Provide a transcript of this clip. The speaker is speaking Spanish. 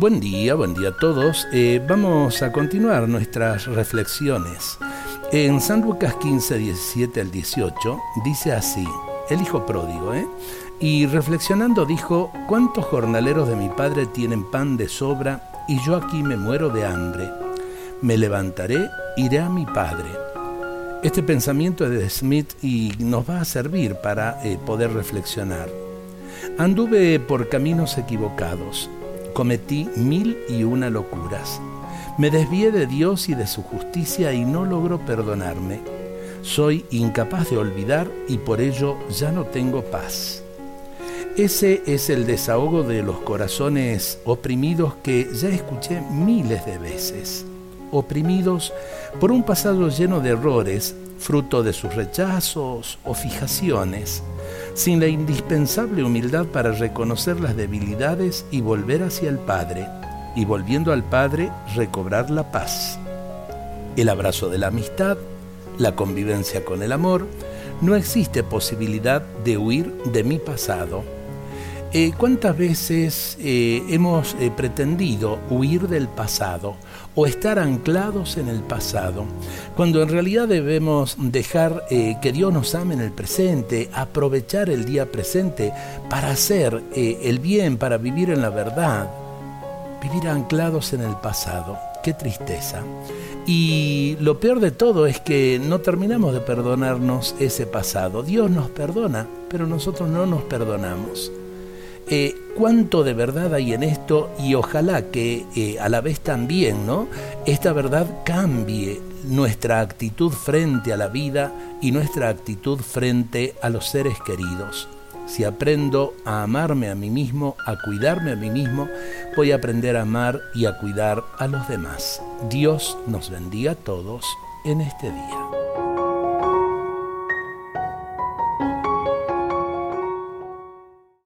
Buen día, buen día a todos. Eh, vamos a continuar nuestras reflexiones. En San Lucas 15, 17 al 18 dice así, el hijo pródigo, ¿eh? Y reflexionando dijo, ¿cuántos jornaleros de mi padre tienen pan de sobra y yo aquí me muero de hambre? Me levantaré, iré a mi padre. Este pensamiento es de Smith y nos va a servir para eh, poder reflexionar. Anduve por caminos equivocados, cometí mil y una locuras. Me desvié de Dios y de su justicia y no logro perdonarme. Soy incapaz de olvidar y por ello ya no tengo paz. Ese es el desahogo de los corazones oprimidos que ya escuché miles de veces. Oprimidos por un pasado lleno de errores, fruto de sus rechazos o fijaciones, sin la indispensable humildad para reconocer las debilidades y volver hacia el Padre, y volviendo al Padre recobrar la paz. El abrazo de la amistad, la convivencia con el amor, no existe posibilidad de huir de mi pasado eh, ¿Cuántas veces eh, hemos eh, pretendido huir del pasado o estar anclados en el pasado, cuando en realidad debemos dejar que Dios nos ame en el presente, aprovechar el día presente para hacer el bien, para vivir en la verdad, vivir anclados en el pasado? Qué tristeza. Y lo peor de todo es que no terminamos de perdonarnos ese pasado. Dios nos perdona, pero nosotros no nos perdonamos. Eh, cuánto de verdad hay en esto y ojalá que eh, a la vez también, ¿no? Esta verdad cambie nuestra actitud frente a la vida y nuestra actitud frente a los seres queridos. Si aprendo a amarme a mí mismo, a cuidarme a mí mismo, voy a aprender a amar y a cuidar a los demás. Dios nos bendiga a todos en este día.